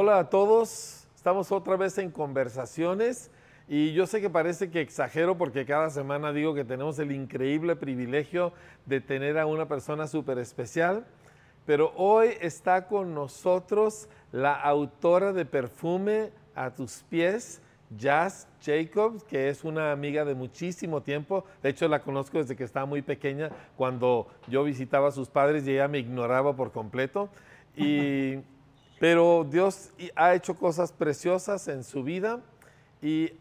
Hola a todos, estamos otra vez en conversaciones y yo sé que parece que exagero porque cada semana digo que tenemos el increíble privilegio de tener a una persona súper especial, pero hoy está con nosotros la autora de Perfume a tus pies, Jazz Jacobs, que es una amiga de muchísimo tiempo. De hecho, la conozco desde que estaba muy pequeña, cuando yo visitaba a sus padres y ella me ignoraba por completo. Y, pero Dios ha hecho cosas preciosas en su vida y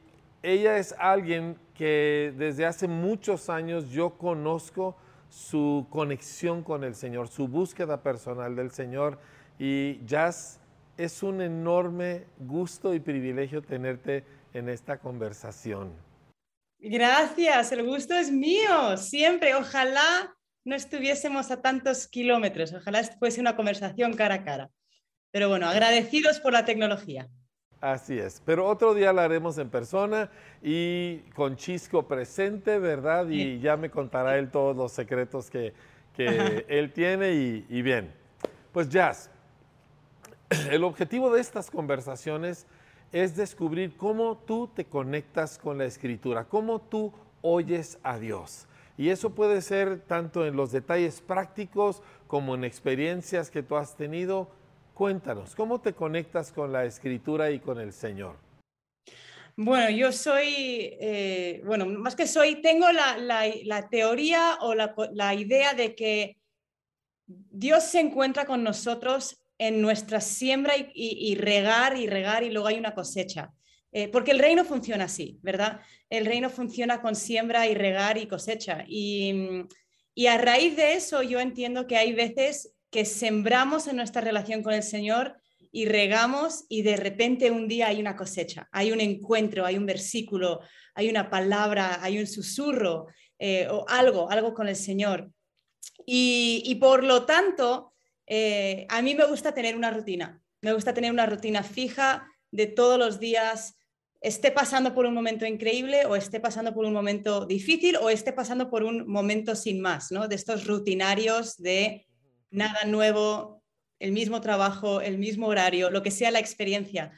ella es alguien que desde hace muchos años yo conozco su conexión con el Señor, su búsqueda personal del Señor. Y Jazz, es un enorme gusto y privilegio tenerte en esta conversación. Gracias, el gusto es mío, siempre. Ojalá no estuviésemos a tantos kilómetros, ojalá fuese una conversación cara a cara. Pero bueno, agradecidos por la tecnología. Así es, pero otro día la haremos en persona y con Chisco presente, ¿verdad? Y ya me contará él todos los secretos que, él tiene y, y bien. Pues Jazz, el objetivo de estas conversaciones es descubrir cómo tú te conectas con la escritura, cómo tú oyes a Dios. Y eso puede ser tanto en los detalles prácticos como en experiencias que tú has tenido. Cuéntanos, ¿cómo te conectas con la escritura y con el Señor? Bueno, yo soy, eh, bueno, más que soy, tengo la, teoría o la idea de que Dios se encuentra con nosotros en nuestra siembra y, regar y regar y luego hay una cosecha. Eh, porque el reino funciona así, ¿verdad? El reino funciona con siembra y regar y cosecha. Y, y a raíz de eso yo entiendo que hay veces que sembramos en nuestra relación con el Señor y regamos y de repente un día hay una cosecha, hay un encuentro, hay un versículo, hay una palabra, hay un susurro eh, o algo, algo con el Señor. Y, y por lo tanto, eh, a mí me gusta tener una rutina, me gusta tener una rutina fija de todos los días, esté pasando por un momento increíble o esté pasando por un momento difícil o esté pasando por un momento sin más, ¿no? De estos rutinarios de nada nuevo, el mismo trabajo, el mismo horario, lo que sea la experiencia.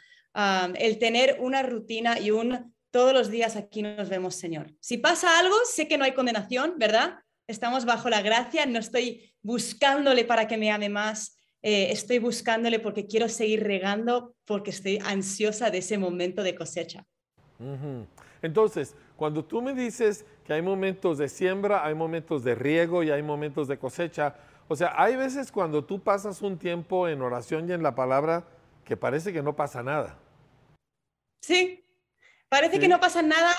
el tener una rutina y un todos los días aquí nos vemos, Señor. Si pasa algo, sé que no hay condenación, ¿verdad? Estamos bajo la gracia, no estoy buscándole para que me ame más, eh, estoy buscándole porque quiero seguir regando, porque estoy ansiosa de ese momento de cosecha. Entonces, cuando tú me dices que hay momentos de siembra, hay momentos de riego y hay momentos de cosecha, o sea, hay veces cuando tú pasas un tiempo en oración y en la palabra que parece que no pasa nada. Sí, parece que no pasa nada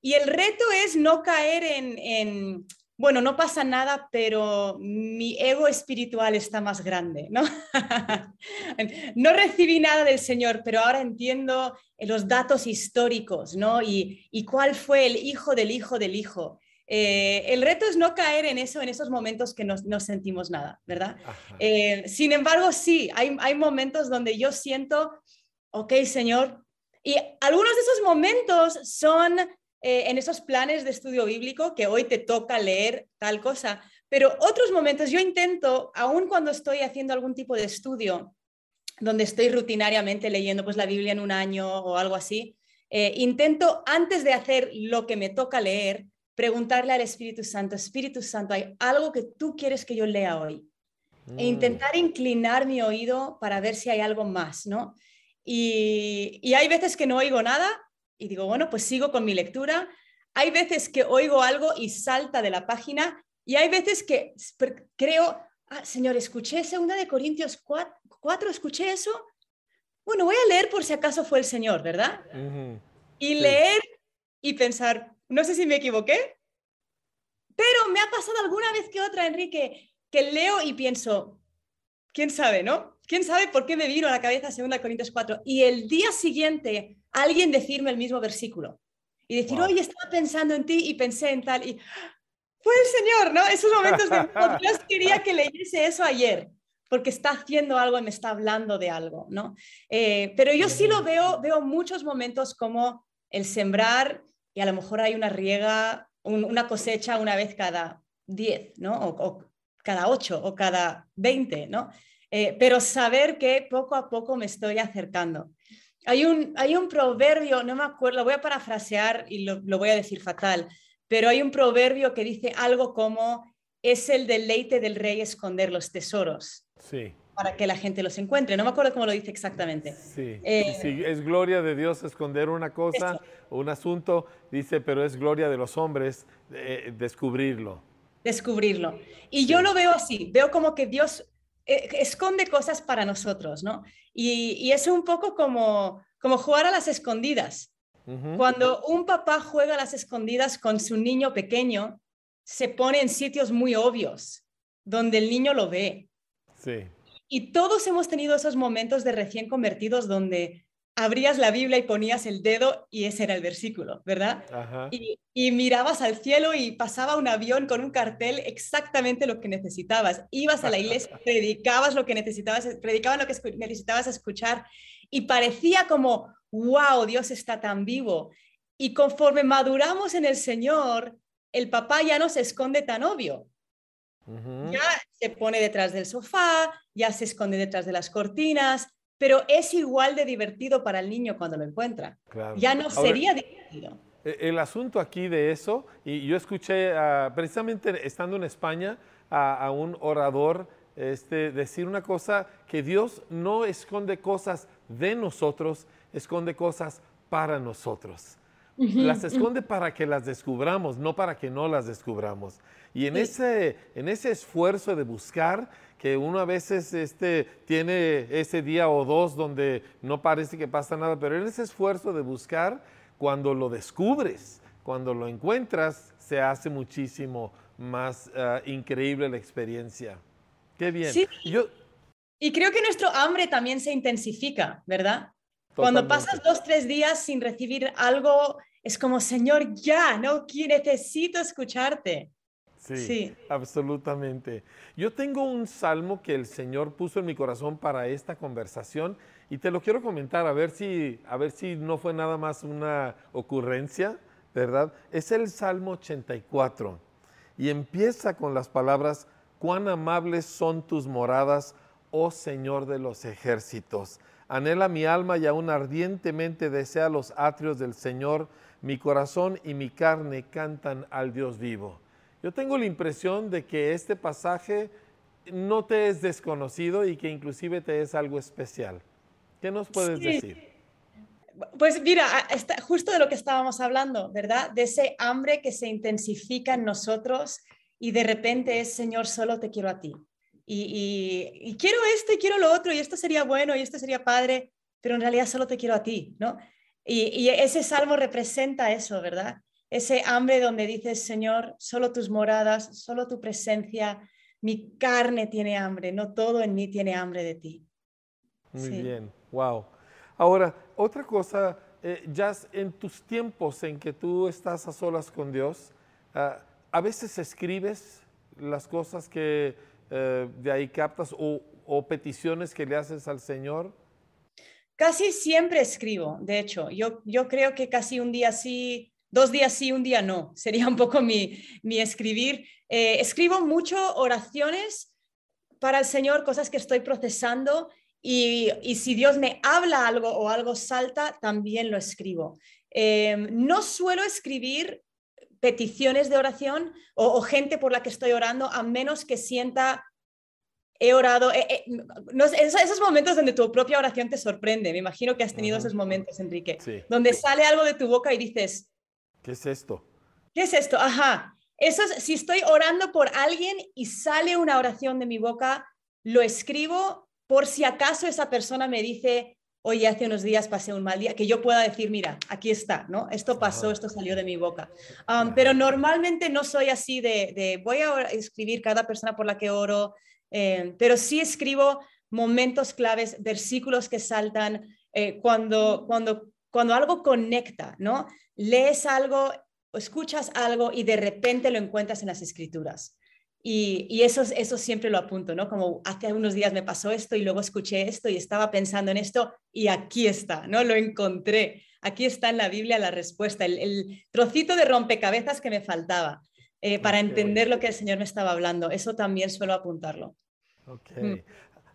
y el reto es no caer en bueno, no pasa nada, pero mi ego espiritual está más grande, ¿no? no recibí nada del Señor, pero ahora entiendo los datos históricos, ¿no? Y, cuál fue el hijo del hijo del hijo. Eh, el reto es no caer en eso, en esos momentos que no, sentimos nada, ¿verdad? Eh, sin embargo, sí, hay, hay momentos donde yo siento, ok, Señor, y algunos de esos momentos son eh, en esos planes de estudio bíblico que hoy te toca leer tal cosa, pero otros momentos yo intento, aun cuando estoy haciendo algún tipo de estudio, donde estoy rutinariamente leyendo pues la Biblia en un año o algo así, eh, intento antes de hacer lo que me toca leer, preguntarle al Espíritu Santo, Espíritu Santo, ¿hay algo que tú quieres que yo lea hoy? E mm. intentar inclinar mi oído para ver si hay algo más, ¿no? Y, y hay veces que no oigo nada y digo, bueno, pues sigo con mi lectura. Hay veces que oigo algo y salta de la página y hay veces que creo, ah, Señor, escuché segunda de Corintios 4, escuché eso. Bueno, voy a leer por si acaso fue el Señor, ¿verdad? Y leer y pensar, no sé si me equivoqué, pero me ha pasado alguna vez que otra, Enrique, que leo y pienso, quién sabe, ¿no? ¿Quién sabe por qué me vino a la cabeza 2 Corintios 4? Y el día siguiente alguien decirme el mismo versículo y decir, oye, estaba pensando en ti y pensé en tal y fue el Señor, ¿no? Esos momentos de oh, Dios quería que leyese eso ayer porque está haciendo algo y me está hablando de algo, ¿no? Eh, pero yo sí lo veo, veo muchos momentos como el sembrar y a lo mejor hay una riega, una cosecha una vez cada 10, ¿no? O, cada 8 o cada 20, ¿no? eh, pero saber que poco a poco me estoy acercando. Hay un, hay un proverbio, no me acuerdo, lo voy a parafrasear y lo voy a decir fatal, pero hay un proverbio que dice algo como, es el deleite del rey esconder los tesoros. Sí para que la gente los encuentre. No me acuerdo cómo lo dice exactamente. Sí, eh, es gloria de Dios esconder una cosa, un asunto, dice, pero es gloria de los hombres eh, descubrirlo. Descubrirlo. Y yo lo veo así, veo como que Dios eh, esconde cosas para nosotros, ¿no? Y, es un poco como, como jugar a las escondidas. Cuando un papá juega a las escondidas con su niño pequeño, se pone en sitios muy obvios, donde el niño lo ve. Sí. Y todos hemos tenido esos momentos de recién convertidos donde abrías la Biblia y ponías el dedo y ese era el versículo, ¿verdad? Y, mirabas al cielo y pasaba un avión con un cartel exactamente lo que necesitabas. Ibas a la iglesia, predicabas lo que necesitabas, predicaban lo que necesitabas escuchar y parecía como, wow, Dios está tan vivo. Y conforme maduramos en el Señor, el papá ya no se esconde tan obvio. Ya se pone detrás del sofá, ya se esconde detrás de las cortinas, pero es igual de divertido para el niño cuando lo encuentra. Ya no sería divertido. E, el asunto aquí de eso, y yo escuché precisamente estando en España a, un orador este, decir una cosa, que Dios no esconde cosas de nosotros, esconde cosas para nosotros. Las esconde para que las descubramos, no para que no las descubramos. Y en, ese, en ese esfuerzo de buscar, que uno a veces este, tiene ese día o dos donde no parece que pasa nada, pero en ese esfuerzo de buscar, cuando lo descubres, cuando lo encuentras, se hace muchísimo más ah, increíble la experiencia. Qué bien. Sí. y creo que nuestro hambre también se intensifica, ¿verdad? Cuando pasas dos, tres días sin recibir algo, es como, Señor, ya, no necesito escucharte. Sí, absolutamente. Yo tengo un salmo que el Señor puso en mi corazón para esta conversación y te lo quiero comentar a ver si, a ver si no fue nada más una ocurrencia, ¿verdad? Es el Salmo 84 y empieza con las palabras, cuán amables son tus moradas, oh Señor de los ejércitos. Anhela mi alma y aún ardientemente desea los atrios del Señor. Mi corazón y mi carne cantan al Dios vivo. Yo tengo la impresión de que este pasaje no te es desconocido y que inclusive te es algo especial. ¿Qué nos puedes decir? Pues mira, está justo de lo que estábamos hablando, ¿verdad? De ese hambre que se intensifica en nosotros y de repente es, Señor, solo te quiero a ti. Y, quiero esto y quiero lo otro y esto sería bueno y esto sería padre, pero en realidad solo te quiero a ti, ¿no? y ese salmo representa eso, ¿verdad? ese hambre donde dices, Señor, solo tus moradas, solo tu presencia, mi carne tiene hambre, no todo en mí tiene hambre de ti. Muy bien, wow. Ahora, otra cosa, eh, Jazz, en tus tiempos en que tú estás a solas con Dios, ah, a veces escribes las cosas que eh, de ahí captas o, o peticiones que le haces al Señor. Casi siempre escribo, de hecho, yo, yo creo que casi un día sí, dos días sí, un día no. Sería un poco mi, escribir. Eh, escribo mucho oraciones para el Señor, cosas que estoy procesando y, si Dios me habla algo o algo salta, también lo escribo. Em, no suelo escribir peticiones de oración o, gente por la que estoy orando, a menos que sienta he orado, eh, eh, esos, momentos donde tu propia oración te sorprende, me imagino que has tenido esos momentos, Enrique, donde sale algo de tu boca y dices, ¿Qué es esto? ¿Qué es esto? Ajá. Eso es, si estoy orando por alguien y sale una oración de mi boca, lo escribo por si acaso esa persona me dice, oye, hace unos días pasé un mal día, que yo pueda decir, mira, aquí está, ¿no? Esto pasó, esto salió de mi boca. Um, pero normalmente no soy así de, voy a escribir cada persona por la que oro, eh, pero sí escribo momentos claves, versículos que saltan, eh, cuando, cuando, cuando algo conecta, ¿no? lees algo, escuchas algo y de repente lo encuentras en las escrituras. Y, eso, eso siempre lo apunto, ¿no? Como hace unos días me pasó esto y luego escuché esto y estaba pensando en esto y aquí está, ¿no? Lo encontré. Aquí está en la Biblia la respuesta, el, trocito de rompecabezas que me faltaba eh, para entender lo que el Señor me estaba hablando. Eso también suelo apuntarlo. Ok. Mm.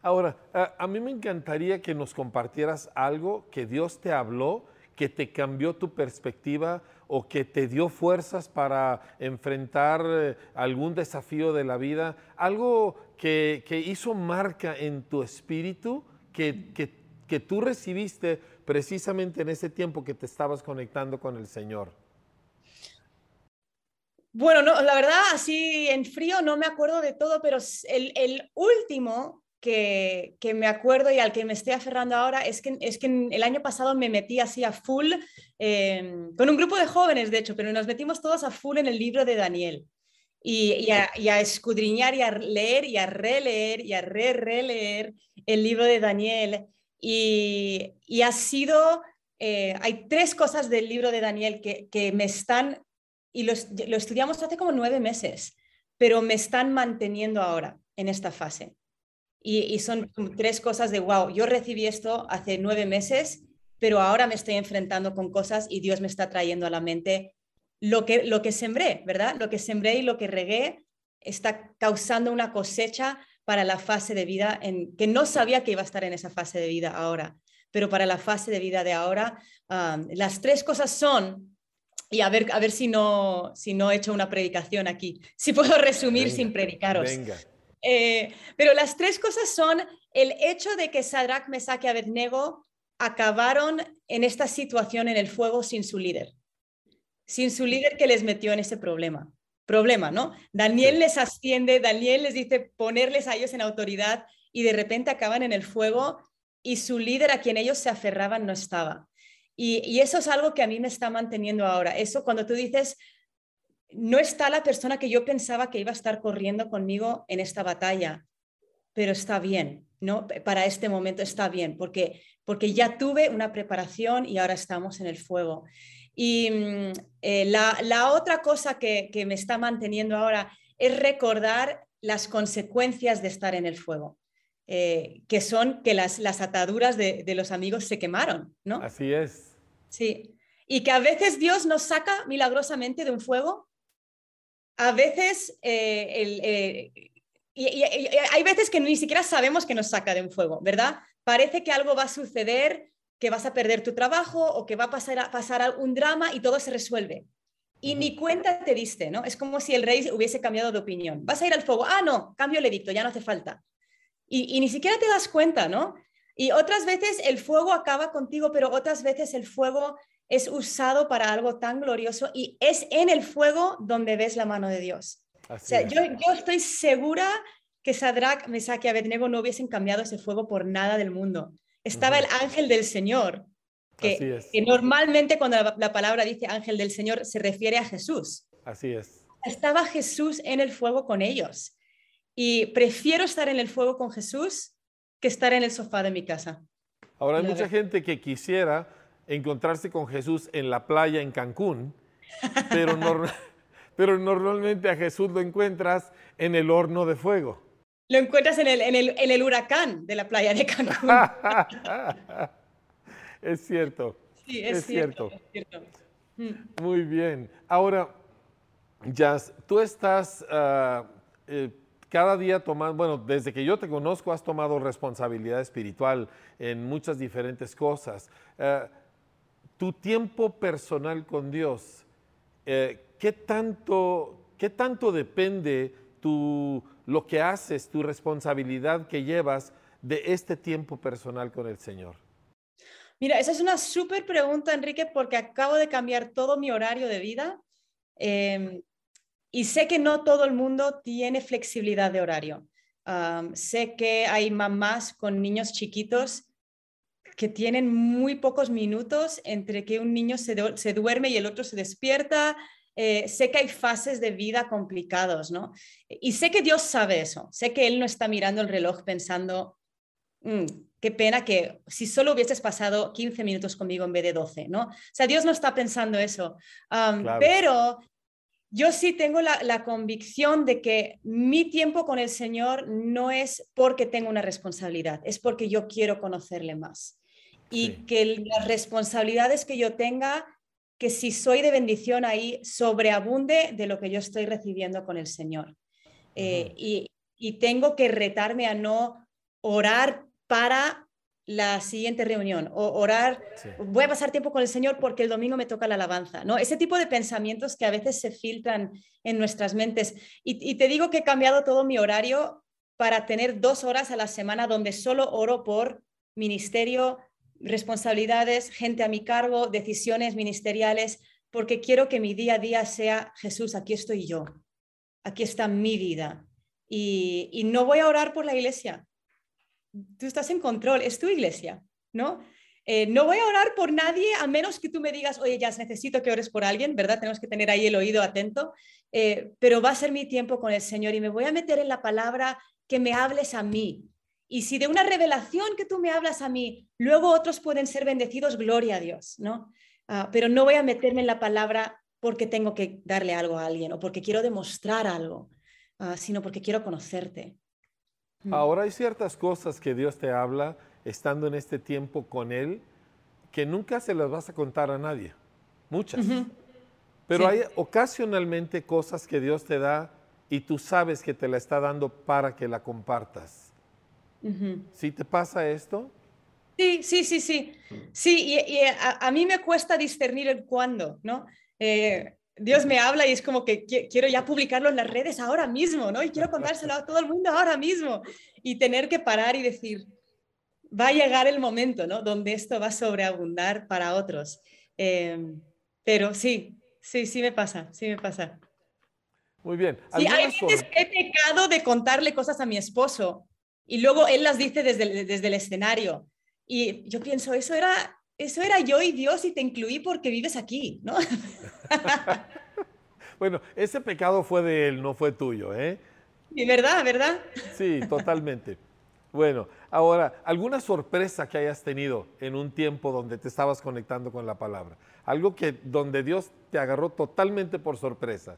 Ahora, a, mí me encantaría que nos compartieras algo que Dios te habló, que te cambió tu perspectiva o que te dio fuerzas para enfrentar eh, algún desafío de la vida, algo que, hizo marca en tu espíritu, que, que tú recibiste precisamente en ese tiempo que te estabas conectando con el Señor. Bueno, no, la verdad, así en frío no me acuerdo de todo, pero el, el último que, me acuerdo y al que me estoy aferrando ahora es que, es que el año pasado me metí así a full, em, con un grupo de jóvenes, de hecho, pero nos metimos todos a full en el libro de Daniel. Y, y, a, escudriñar y a leer y a releer y a re-releer el libro de Daniel. Y, ha sido, eh, hay tres cosas del libro de Daniel que, me están y lo, estudiamos hace como nueve meses, pero me están manteniendo ahora en esta fase. Y, son tres cosas de, wow, yo recibí esto hace nueve meses, pero ahora me estoy enfrentando con cosas y Dios me está trayendo a la mente lo que, lo que sembré, ¿verdad? Lo que sembré y lo que regué está causando una cosecha para la fase de vida en, que no sabía que iba a estar en esa fase de vida ahora, pero para la fase de vida de ahora, um, las tres cosas son y a ver, a ver si, no, si no he hecho una predicación aquí, si puedo resumir sin predicaros. Eh, pero las tres cosas son el hecho de que Sadrach, Mesach y Abednego acabaron en esta situación en el fuego sin su líder, sin su líder que les metió en ese problema. Problema, ¿no? Daniel les asciende, Daniel les dice ponerles a ellos en autoridad y de repente acaban en el fuego y su líder a quien ellos se aferraban no estaba. Y, eso es algo que a mí me está manteniendo ahora. Eso cuando tú dices, no está la persona que yo pensaba que iba a estar corriendo conmigo en esta batalla, pero está bien, ¿no? Para este momento está bien, porque, porque ya tuve una preparación y ahora estamos en el fuego. Y mm, eh, la, otra cosa que, me está manteniendo ahora es recordar las consecuencias de estar en el fuego. Eh, que son que las, las ataduras de, de, los amigos se quemaron, ¿no? Así es. Sí. Y que a veces Dios nos saca milagrosamente de un fuego. A veces, eh, eh, y, hay veces que ni siquiera sabemos que nos saca de un fuego, ¿verdad? Parece que algo va a suceder, que vas a perder tu trabajo o que va a pasar, a pasar un drama y todo se resuelve. Y ni cuenta te diste, ¿no? Es como si el rey hubiese cambiado de opinión. Vas a ir al fuego. Ah, no, cambio el edicto, ya no hace falta. Y, y ni siquiera te das cuenta, ¿no? Y otras veces el fuego acaba contigo, pero otras veces el fuego es usado para algo tan glorioso y es en el fuego donde ves la mano de Dios. o sea, yo, yo, estoy segura que Sadrach, Mesach y Abednego no hubiesen cambiado ese fuego por nada del mundo. Estaba el ángel del Señor, que, que normalmente cuando la, la, palabra dice ángel del Señor se refiere a Jesús. Así es. Estaba Jesús en el fuego con ellos. Y prefiero estar en el fuego con Jesús que estar en el sofá de mi casa. Ahora hay mucha gente que quisiera encontrarse con Jesús en la playa en Cancún, pero, pero normalmente a Jesús lo encuentras en el horno de fuego. Lo encuentras en el, en el, en el huracán de la playa de Cancún. es cierto. Sí, es, cierto, mm. Muy bien. Ahora, Jazz, tú estás uh, cada día tomando, bueno, desde que yo te conozco has tomado responsabilidad espiritual en muchas diferentes cosas. Eh, tu tiempo personal con Dios, eh, ¿qué, tanto, ¿qué tanto depende tu, lo que haces, tu responsabilidad que llevas de este tiempo personal con el Señor? Mira, esa es una súper pregunta, Enrique, porque acabo de cambiar todo mi horario de vida. Em, y sé que no todo el mundo tiene flexibilidad de horario. sé que hay mamás con niños chiquitos que tienen muy pocos minutos entre que un niño se, duerme y el otro se despierta. Eh, sé que hay fases de vida complicados, ¿no? Y sé que Dios sabe eso. Sé que Él no está mirando el reloj pensando, mm, qué pena que si solo hubieses pasado 15 minutos conmigo en vez de 12, ¿no? O sea, Dios no está pensando eso. Pero yo sí tengo la, convicción de que mi tiempo con el Señor no es porque tengo una responsabilidad, es porque yo quiero conocerle más. Y que las responsabilidades que yo tenga, que si soy de bendición ahí, sobreabunde de lo que yo estoy recibiendo con el Señor. Eh, y, tengo que retarme a no orar para la siguiente reunión o orar, voy a pasar tiempo con el Señor porque el domingo me toca la alabanza, ¿no? Ese tipo de pensamientos que a veces se filtran en nuestras mentes. Y, te digo que he cambiado todo mi horario para tener dos horas a la semana donde solo oro por ministerio, responsabilidades, gente a mi cargo, decisiones ministeriales, porque quiero que mi día a día sea Jesús, aquí estoy yo, aquí está mi vida. Y, y no voy a orar por la iglesia, tú estás en control, es tu iglesia, ¿no? Eh, no voy a orar por nadie a menos que tú me digas, oye, ya necesito que ores por alguien, ¿verdad? Tenemos que tener ahí el oído atento, eh, pero va a ser mi tiempo con el Señor y me voy a meter en la palabra que me hables a mí. Y si de una revelación que tú me hablas a mí, luego otros pueden ser bendecidos, gloria a Dios, ¿no? Ah, pero no voy a meterme en la palabra porque tengo que darle algo a alguien o porque quiero demostrar algo, ah, sino porque quiero conocerte. Mm. Ahora hay ciertas cosas que Dios te habla estando en este tiempo con Él que nunca se las vas a contar a nadie, muchas. Pero hay ocasionalmente cosas que Dios te da y tú sabes que te la está dando para que la compartas. ¿Sí te pasa esto? Sí, sí, sí, sí. Sí, y, a, mí me cuesta discernir el cuándo, ¿no? Eh, Dios me habla y es como que quiero ya publicarlo en las redes ahora mismo, ¿no? Y quiero contárselo a todo el mundo ahora mismo. Y tener que parar y decir, va a llegar el momento, ¿no? Donde esto va a sobreabundar para otros. Em, pero sí, sí, sí me pasa, sí me pasa. Muy bien. Sí, hay veces que he pecado de contarle cosas a mi esposo y luego él las dice desde, desde el escenario. Y yo pienso, eso era eso era yo y Dios y te incluí porque vives aquí, ¿no? bueno, ese pecado fue de él, no fue tuyo, ¿eh? Y verdad, ¿verdad? Sí, totalmente. Bueno, ahora, ¿alguna sorpresa que hayas tenido en un tiempo donde te estabas conectando con la palabra? Algo que donde Dios te agarró totalmente por sorpresa.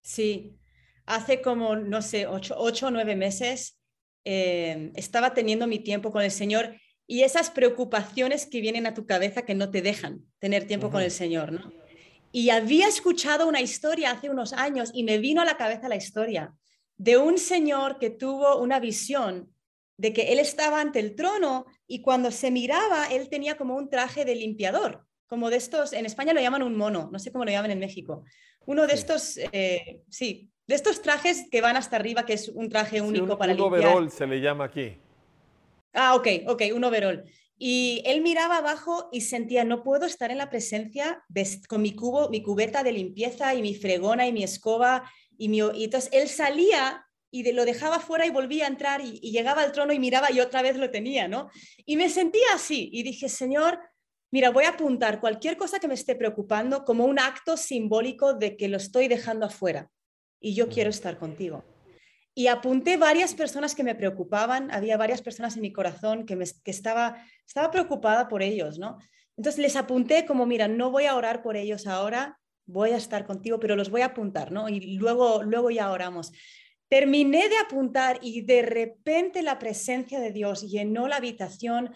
Sí, hace como, no sé, ocho, o nueve meses eh, estaba teniendo mi tiempo con el Señor y esas preocupaciones que vienen a tu cabeza que no te dejan tener tiempo con el Señor, ¿no? Y había escuchado una historia hace unos años y me vino a la cabeza la historia de un señor que tuvo una visión de que él estaba ante el trono y cuando se miraba, él tenía como un traje de limpiador, como de estos, en España lo llaman un mono, no sé cómo lo llaman en México. Uno de estos, eh, sí, de estos trajes que van hasta arriba, que es un traje único para limpiar. Un overall se le llama aquí. Ah, ok, ok, un overall. Y él miraba abajo y sentía, no puedo estar en la presencia con mi cubo, mi cubeta de limpieza y mi fregona y mi escoba. Y, mi, y entonces él salía y lo dejaba fuera y volvía a entrar y, y, llegaba al trono y miraba y otra vez lo tenía, ¿no? Y me sentía así y dije, Señor, mira, voy a apuntar cualquier cosa que me esté preocupando como un acto simbólico de que lo estoy dejando afuera y yo quiero estar contigo. Y apunté varias personas que me preocupaban, había varias personas en mi corazón que, me, que estaba, estaba preocupada por ellos, ¿no? Entonces les apunté como, mira, no voy a orar por ellos ahora, voy a estar contigo, pero los voy a apuntar, ¿no? Y luego, luego ya oramos. Terminé de apuntar y de repente la presencia de Dios llenó la habitación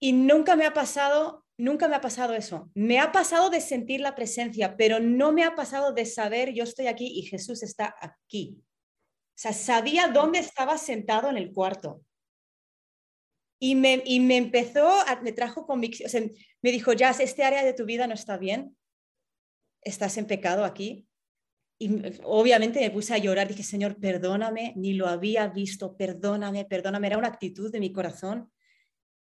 y nunca me ha pasado, nunca me ha pasado eso. Me ha pasado de sentir la presencia, pero no me ha pasado de saber yo estoy aquí y Jesús está aquí. O sea, sabía dónde estaba sentado en el cuarto. Y me, y me empezó, me trajo convicción, me dijo, Jazz, este área de tu vida no está bien, estás en pecado aquí. Y obviamente me puse a llorar, dije, Señor, perdóname, ni lo había visto, perdóname, perdóname, era una actitud de mi corazón.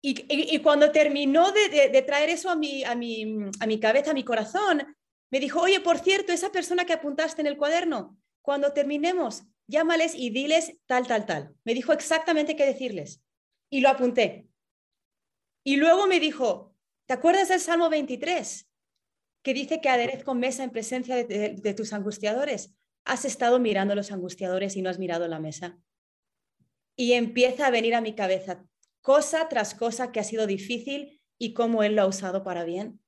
Y, cuando terminó de, de, traer eso a mi, a, mi, a mi cabeza, a mi corazón, me dijo, oye, por cierto, esa persona que apuntaste en el cuaderno, cuando terminemos, llámales y diles tal, tal, tal. Me dijo exactamente qué decirles y lo apunté. Y luego me dijo, ¿te acuerdas del Salmo 23? Que dice que aderezco mesa en presencia de, tus angustiadores. Has estado mirando a los angustiadores y no has mirado la mesa. Y empieza a venir a mi cabeza cosa tras cosa que ha sido difícil y cómo Él lo ha usado para bien.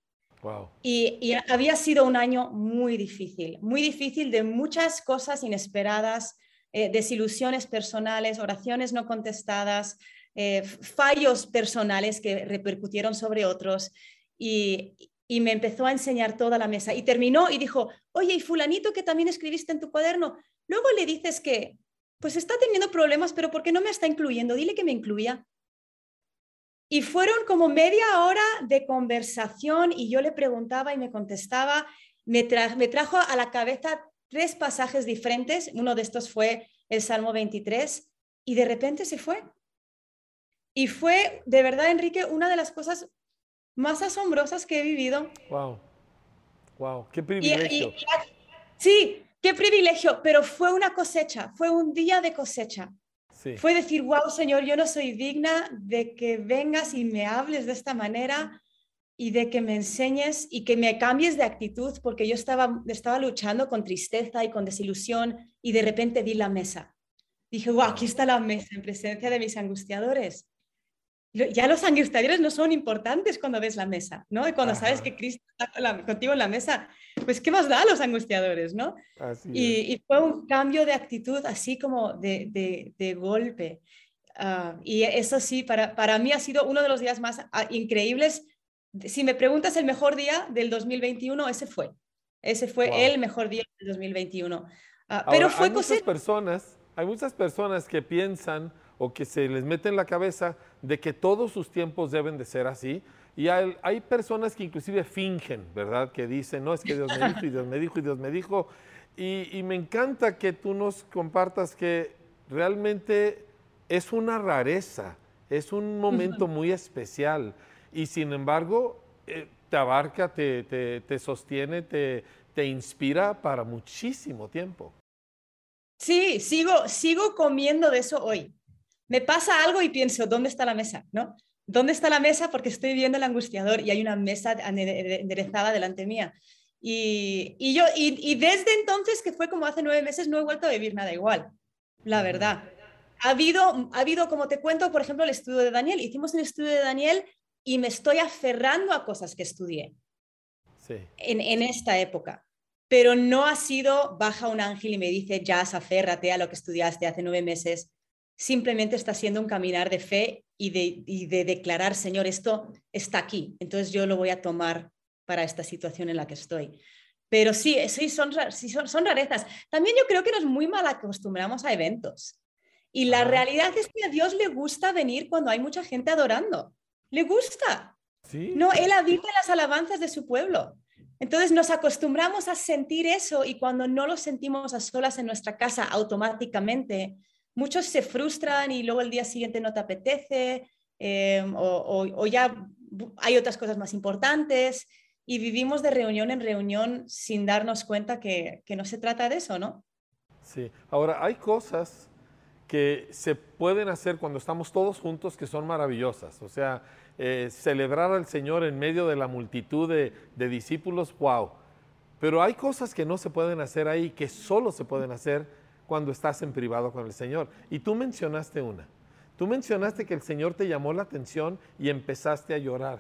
Y, había sido un año muy difícil, muy difícil de muchas cosas inesperadas, eh, desilusiones personales, oraciones no contestadas, eh, fallos personales que repercutieron sobre otros y, y, me empezó a enseñar toda la mesa y terminó y dijo, oye, y fulanito que también escribiste en tu cuaderno, luego le dices que, pues está teniendo problemas, pero ¿por qué no me está incluyendo? Dile que me incluya. Y fueron como media hora de conversación y yo le preguntaba y me contestaba. Me, me trajo a la cabeza tres pasajes diferentes. Uno de estos fue el Salmo 23 y de repente se fue. Y fue, de verdad, Enrique, una de las cosas más asombrosas que he vivido. Wow, wow, qué privilegio. sí, qué privilegio, pero fue una cosecha, fue un día de cosecha. Fue decir, wow, Señor, yo no soy digna de que vengas y me hables de esta manera y de que me enseñes y que me cambies de actitud, porque yo estaba, estaba luchando con tristeza y con desilusión y de repente vi la mesa. Dije, wow, aquí está la mesa en presencia de mis angustiadores ya los angustiadores no son importantes cuando ves la mesa, ¿no? Y cuando sabes que Cristo está contigo en la mesa, pues ¿qué más da a los angustiadores, ¿no? Y, fue un cambio de actitud así como de, de, golpe. Ah, y eso sí, para, para mí ha sido uno de los días más ah, increíbles. Si me preguntas el mejor día del 2021, ese fue. Ese fue el mejor día del 2021. Ah, pero fue hay muchas personas, hay muchas personas que piensan o que se les mete en la cabeza de que todos sus tiempos deben de ser así. Y hay, personas que inclusive fingen, ¿verdad? Que dicen, no, es que Dios me dijo y Dios me dijo y Dios me dijo. Y, me encanta que tú nos compartas que realmente es una rareza, es un momento muy especial. Y sin embargo, eh, te abarca, te, te, te sostiene, te, te inspira para muchísimo tiempo. Sí, sigo, sigo comiendo de eso hoy me pasa algo y pienso, ¿dónde está la mesa? ¿No? ¿Dónde está la mesa? Porque estoy viendo el angustiador y hay una mesa enderezada delante mía. Y, y yo, y, desde entonces, que fue como hace nueve meses, no he vuelto a vivir nada igual, la verdad. Ha habido, ha habido, como te cuento, por ejemplo, el estudio de Daniel. Hicimos un estudio de Daniel y me estoy aferrando a cosas que estudié sí. en, en esta época pero no ha sido baja un ángel y me dice, ya, aférrate a lo que estudiaste hace nueve meses simplemente está siendo un caminar de fe y de, de, declarar, Señor, esto está aquí, entonces yo lo voy a tomar para esta situación en la que estoy. Pero sí, sí, son, sí son, son rarezas. También yo creo que nos muy mal acostumbramos a eventos. Y la realidad es que a Dios le gusta venir cuando hay mucha gente adorando. Le gusta. ¿Sí? No, Él habita en las alabanzas de su pueblo. Entonces nos acostumbramos a sentir eso y cuando no lo sentimos a solas en nuestra casa automáticamente, muchos se frustran y luego el día siguiente no te apetece eh, o, ya hay otras cosas más importantes y vivimos de reunión en reunión sin darnos cuenta que, no se trata de eso, ¿no? Sí, ahora hay cosas que se pueden hacer cuando estamos todos juntos que son maravillosas, o sea, eh, celebrar al Señor en medio de la multitud de, de discípulos, wow. Pero hay cosas que no se pueden hacer ahí, que solo se pueden hacer cuando estás en privado con el Señor. Y tú mencionaste una. Tú mencionaste que el Señor te llamó la atención y empezaste a llorar.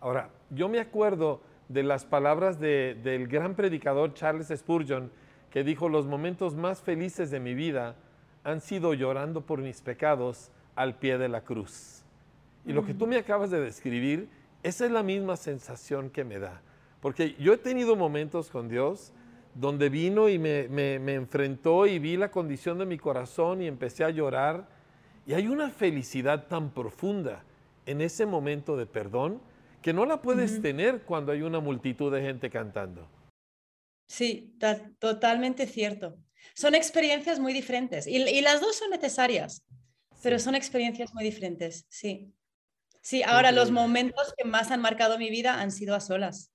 Ahora, yo me acuerdo de las palabras del gran predicador Charles Spurgeon, que dijo, los momentos más felices de mi vida han sido llorando por mis pecados al pie de la cruz. Y lo que tú me acabas de describir, esa es la misma sensación que me da. Porque yo he tenido momentos con Dios donde vino y me, enfrentó y vi la condición de mi corazón y empecé a llorar. Y hay una felicidad tan profunda en ese momento de perdón que no la puedes tener cuando hay una multitud de gente cantando. Sí, totalmente cierto. Son experiencias muy diferentes y, las dos son necesarias, pero son experiencias muy diferentes, sí. Sí, ahora los momentos que más han marcado mi vida han sido a solas.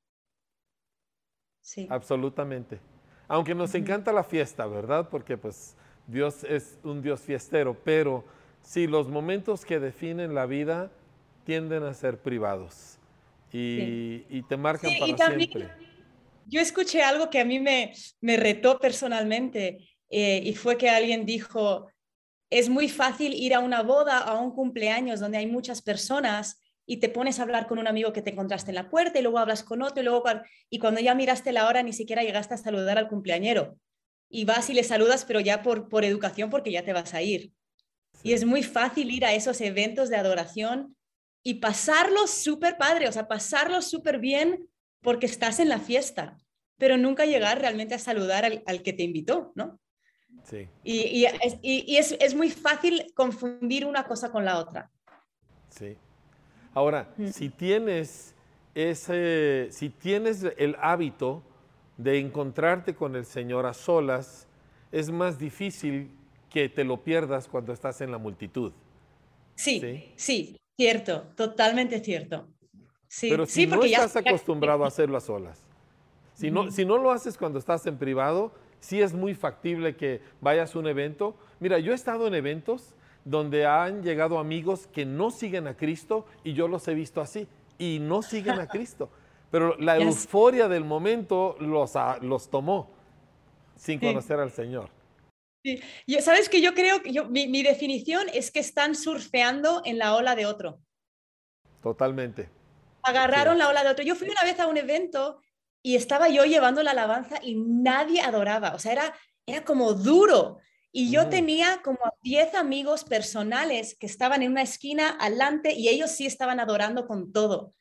Sí. Absolutamente. Aunque nos encanta la fiesta, ¿verdad? Porque pues Dios es un Dios fiestero, pero sí, los momentos que definen la vida tienden a ser privados y, te marcan para siempre. Yo escuché algo que a mí me, me retó personalmente eh, y fue que alguien dijo, es muy fácil ir a una boda, a un cumpleaños donde hay muchas personas y te pones a hablar con un amigo que te encontraste en la puerta y luego hablas con otro y luego y cuando ya miraste la hora ni siquiera llegaste a saludar al cumpleañero y vas y le saludas pero ya por, por educación porque ya te vas a ir. Y es muy fácil ir a esos eventos de adoración y pasarlo súper padre, o sea, pasarlo súper bien porque estás en la fiesta, pero nunca llegar realmente a saludar al, al que te invitó, ¿no? Sí. Y, es, muy fácil confundir una cosa con la otra. Sí. Ahora, mm. si tienes ese, si tienes el hábito de encontrarte con el Señor a solas, es más difícil que te lo pierdas cuando estás en la multitud. Sí, sí, cierto, totalmente cierto. Sí, Pero si no estás acostumbrado a hacerlo a solas, si no, si no lo haces cuando estás en privado, sí es muy factible que vayas a un evento. Mira, yo he estado en eventos donde han llegado amigos que no siguen a Cristo y yo los he visto así y no siguen a Cristo. Pero la euforia del momento los, los tomó sin conocer al Señor. Sí. Sabes que yo creo que mi, definición es que están surfeando en la ola de otro. Totalmente. Agarraron la ola de otro. Yo fui una vez a un evento y estaba yo llevando la alabanza y nadie adoraba. O sea, era, era como duro. Y yo tenía como 10 amigos personales que estaban en una esquina adelante y ellos sí estaban adorando con todo.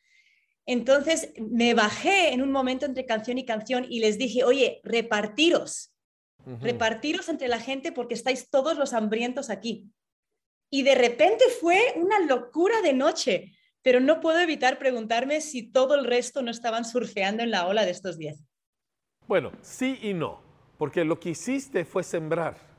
Entonces me bajé en un momento entre canción y canción y les dije, oye, repartiros, repartiros entre la gente porque estáis todos los hambrientos aquí. Y de repente fue una locura de noche, pero no puedo evitar preguntarme si todo el resto no estaban surfeando en la ola de estos diez. Bueno, sí y no, porque lo que hiciste fue sembrar,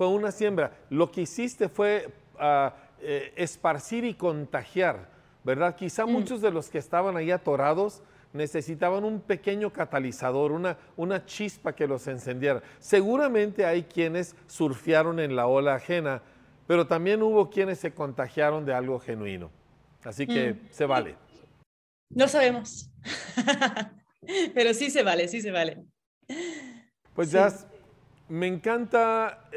fue una siembra. Lo que hiciste fue ah, eh, esparcir y contagiar ¿verdad? Quizá mm. muchos de los que estaban ahí atorados necesitaban un pequeño catalizador, una, una chispa que los encendiera. Seguramente hay quienes surfearon en la ola ajena, pero también hubo quienes se contagiaron de algo genuino. Así que mm. se vale. No sabemos, pero sí se vale, sí se vale. Pues ya me encanta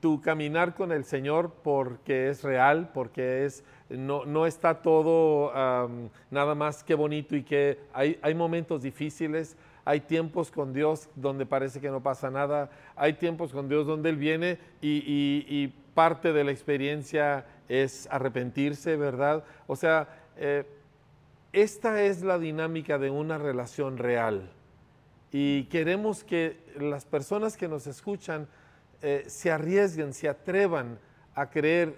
tu caminar con el Señor porque es real, porque es no, está todo nada más que bonito y que hay, momentos difíciles, hay tiempos con Dios donde parece que no pasa nada, hay tiempos con Dios donde Él viene y, parte de la experiencia es arrepentirse, ¿verdad? O sea, eh, esta es la dinámica de una relación real y queremos que las personas que nos escuchan eh, se arriesguen, se atrevan a creer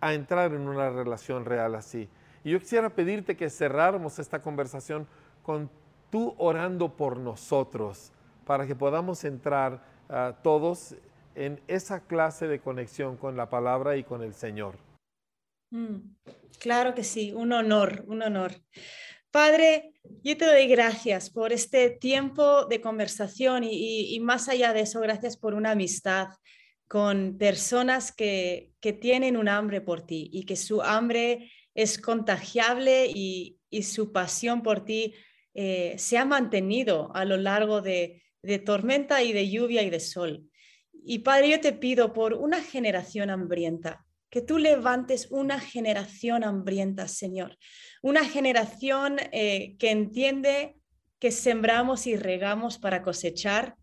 a entrar en una relación real así. Y yo quisiera pedirte que cerráramos esta conversación con tú orando por nosotros, para que podamos entrar ah, todos en esa clase de conexión con la palabra y con el Señor. Mm, claro que sí, un honor, un honor. Padre, yo te doy gracias por este tiempo de conversación y más allá de eso, gracias por una amistad con personas que, tienen un hambre por ti y que su hambre es contagiable y, su pasión por ti eh, se ha mantenido a lo largo de, de tormenta y de lluvia y de sol. Y Padre, yo te pido por una generación hambrienta, que tú levantes una generación hambrienta, Señor. Una generación eh, que entiende que sembramos y regamos para cosechar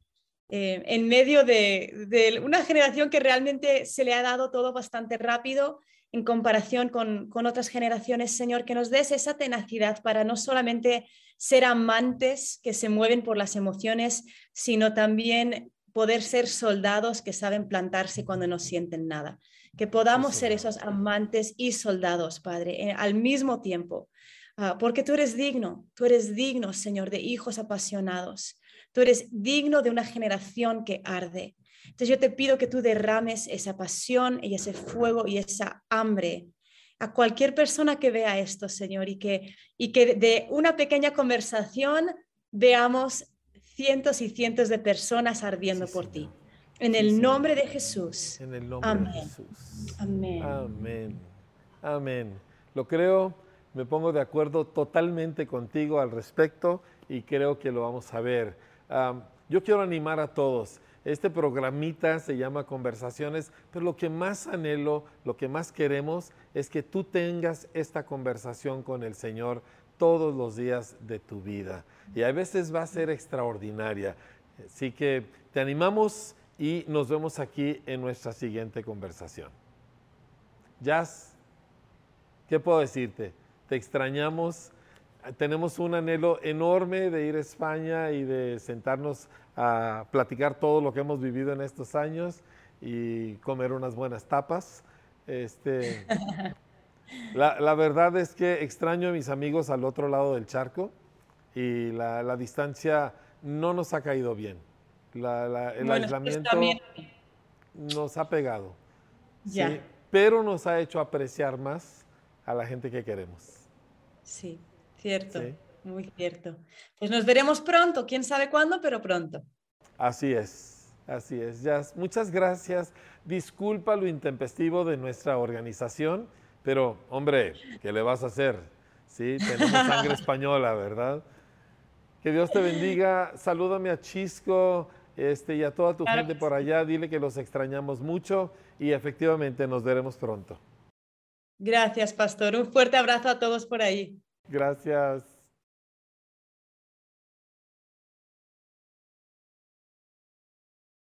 eh, en medio de, una generación que realmente se le ha dado todo bastante rápido en comparación con, otras generaciones, Señor, que nos des esa tenacidad para no solamente ser amantes que se mueven por las emociones, sino también poder ser soldados que saben plantarse cuando no sienten nada. Que podamos ser esos amantes y soldados, Padre, eh, al mismo tiempo. Ah, porque tú eres digno, tú eres digno, Señor, de hijos apasionados. Tú eres digno de una generación que arde. Entonces yo te pido que tú derrames esa pasión y ese fuego y esa hambre a cualquier persona que vea esto, Señor, y que, y que de una pequeña conversación veamos cientos y cientos de personas ardiendo por ti. En el nombre de Jesús. En el nombre de Jesús. Amén. Amén. Amén. Lo creo, me pongo de acuerdo totalmente contigo al respecto y creo que lo vamos a ver yo quiero animar a todos. Este programita se llama Conversaciones, pero lo que más anhelo, lo que más queremos es que tú tengas esta conversación con el Señor todos los días de tu vida. Y a veces va a ser extraordinaria. Así que te animamos y nos vemos aquí en nuestra siguiente conversación. Jazz, ¿qué puedo decirte? Te extrañamos tenemos un anhelo enorme de ir a España y de sentarnos a platicar todo lo que hemos vivido en estos años y comer unas buenas tapas. Este, la, verdad es que extraño a mis amigos al otro lado del charco y la, distancia no nos ha caído bien. El aislamiento nos ha pegado. pero nos ha hecho apreciar más a la gente que queremos. Sí, cierto, muy cierto. Pues nos veremos pronto, quién sabe cuándo, pero pronto. Así es, así es. Ya, muchas gracias. Disculpa lo intempestivo de nuestra organización, pero hombre, ¿qué le vas a hacer? Sí, tenemos sangre española, ¿verdad? Que Dios te bendiga. Salúdame a Chisco este, y a toda tu gente por allá. Dile que los extrañamos mucho y efectivamente nos veremos pronto. Gracias, pastor. Un fuerte abrazo a todos por ahí. Gracias.